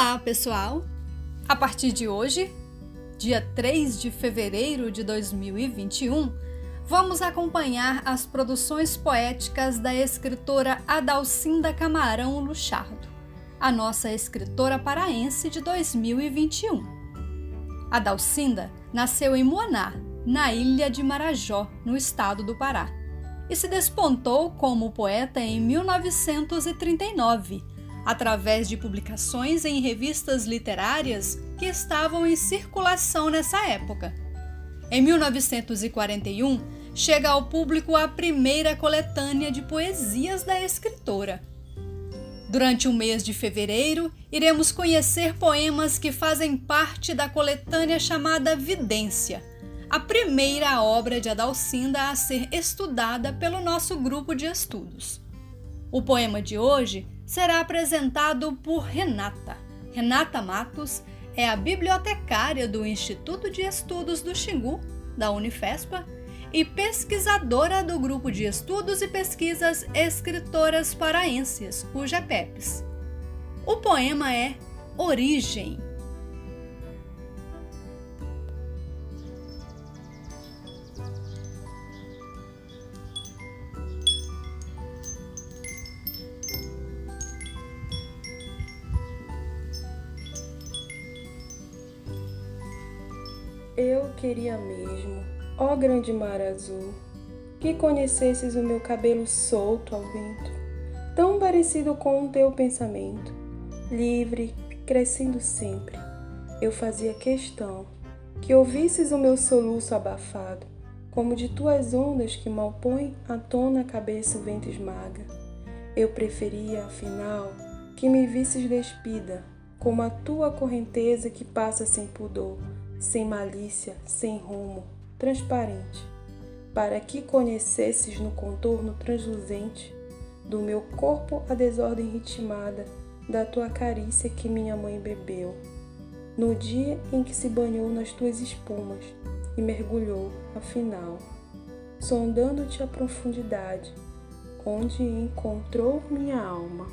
Olá, pessoal! A partir de hoje, dia 3 de fevereiro de 2021, vamos acompanhar as produções poéticas da escritora Adalcinda Camarão Luchardo, a nossa escritora paraense de 2021. Adalcinda nasceu em Moaná, na ilha de Marajó, no estado do Pará, e se despontou como poeta em 1939 através de publicações em revistas literárias que estavam em circulação nessa época. Em 1941, chega ao público a primeira coletânea de poesias da escritora. Durante o mês de fevereiro, iremos conhecer poemas que fazem parte da coletânea chamada Vidência, a primeira obra de Adalcinda a ser estudada pelo nosso grupo de estudos. O poema de hoje será apresentado por Renata. Renata Matos é a bibliotecária do Instituto de Estudos do Xingu, da Unifespa, e pesquisadora do Grupo de Estudos e Pesquisas Escritoras Paraenses, o GEPEPS. O poema é Origem. Eu queria mesmo, ó grande mar azul, que conhecesses o meu cabelo solto ao vento, tão parecido com o teu pensamento, livre, crescendo sempre. Eu fazia questão que ouvisses o meu soluço abafado, como de tuas ondas que mal põem à tona a cabeça o vento esmaga. Eu preferia, afinal, que me visses despida, como a tua correnteza que passa sem pudor sem malícia, sem rumo, transparente, para que conhecesses no contorno transluzente do meu corpo a desordem ritmada da tua carícia que minha mãe bebeu, no dia em que se banhou nas tuas espumas e mergulhou, afinal, sondando-te a profundidade, onde encontrou minha alma.